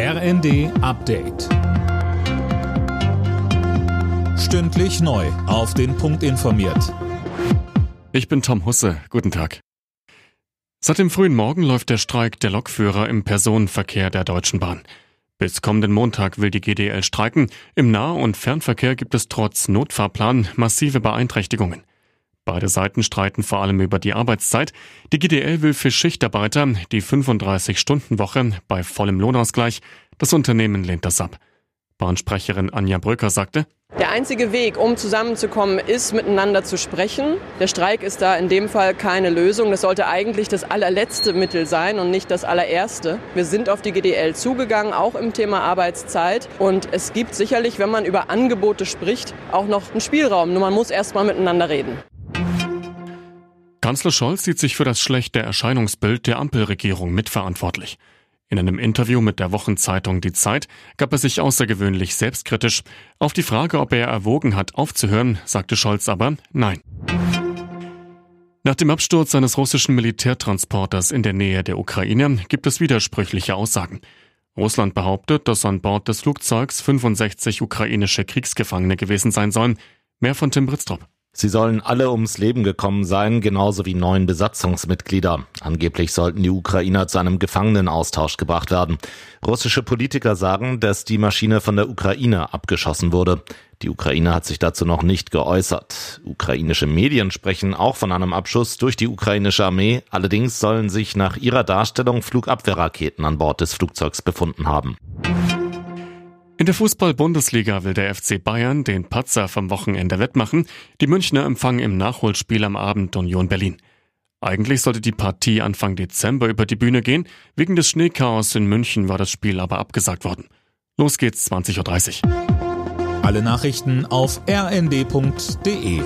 RND Update. Stündlich neu. Auf den Punkt informiert. Ich bin Tom Husse. Guten Tag. Seit dem frühen Morgen läuft der Streik der Lokführer im Personenverkehr der Deutschen Bahn. Bis kommenden Montag will die GDL streiken. Im Nah- und Fernverkehr gibt es trotz Notfahrplan massive Beeinträchtigungen. Beide Seiten streiten vor allem über die Arbeitszeit. Die GDL will für Schichtarbeiter die 35-Stunden-Woche bei vollem Lohnausgleich. Das Unternehmen lehnt das ab. Bahnsprecherin Anja Bröcker sagte, der einzige Weg, um zusammenzukommen, ist, miteinander zu sprechen. Der Streik ist da in dem Fall keine Lösung. Das sollte eigentlich das allerletzte Mittel sein und nicht das allererste. Wir sind auf die GDL zugegangen, auch im Thema Arbeitszeit. Und es gibt sicherlich, wenn man über Angebote spricht, auch noch einen Spielraum. Nur man muss erst mal miteinander reden. Kanzler Scholz sieht sich für das schlechte Erscheinungsbild der Ampelregierung mitverantwortlich. In einem Interview mit der Wochenzeitung Die Zeit gab er sich außergewöhnlich selbstkritisch. Auf die Frage, ob er erwogen hat, aufzuhören, sagte Scholz aber Nein. Nach dem Absturz eines russischen Militärtransporters in der Nähe der Ukraine gibt es widersprüchliche Aussagen. Russland behauptet, dass an Bord des Flugzeugs 65 ukrainische Kriegsgefangene gewesen sein sollen. Mehr von Tim Britztrup. Sie sollen alle ums Leben gekommen sein, genauso wie neun Besatzungsmitglieder. Angeblich sollten die Ukrainer zu einem Gefangenenaustausch gebracht werden. Russische Politiker sagen, dass die Maschine von der Ukraine abgeschossen wurde. Die Ukraine hat sich dazu noch nicht geäußert. Ukrainische Medien sprechen auch von einem Abschuss durch die ukrainische Armee. Allerdings sollen sich nach ihrer Darstellung Flugabwehrraketen an Bord des Flugzeugs befunden haben. In der Fußball-Bundesliga will der FC Bayern den Patzer vom Wochenende wettmachen. Die Münchner empfangen im Nachholspiel am Abend Union Berlin. Eigentlich sollte die Partie Anfang Dezember über die Bühne gehen. Wegen des Schneechaos in München war das Spiel aber abgesagt worden. Los geht's 20.30 Uhr. Alle Nachrichten auf rnd.de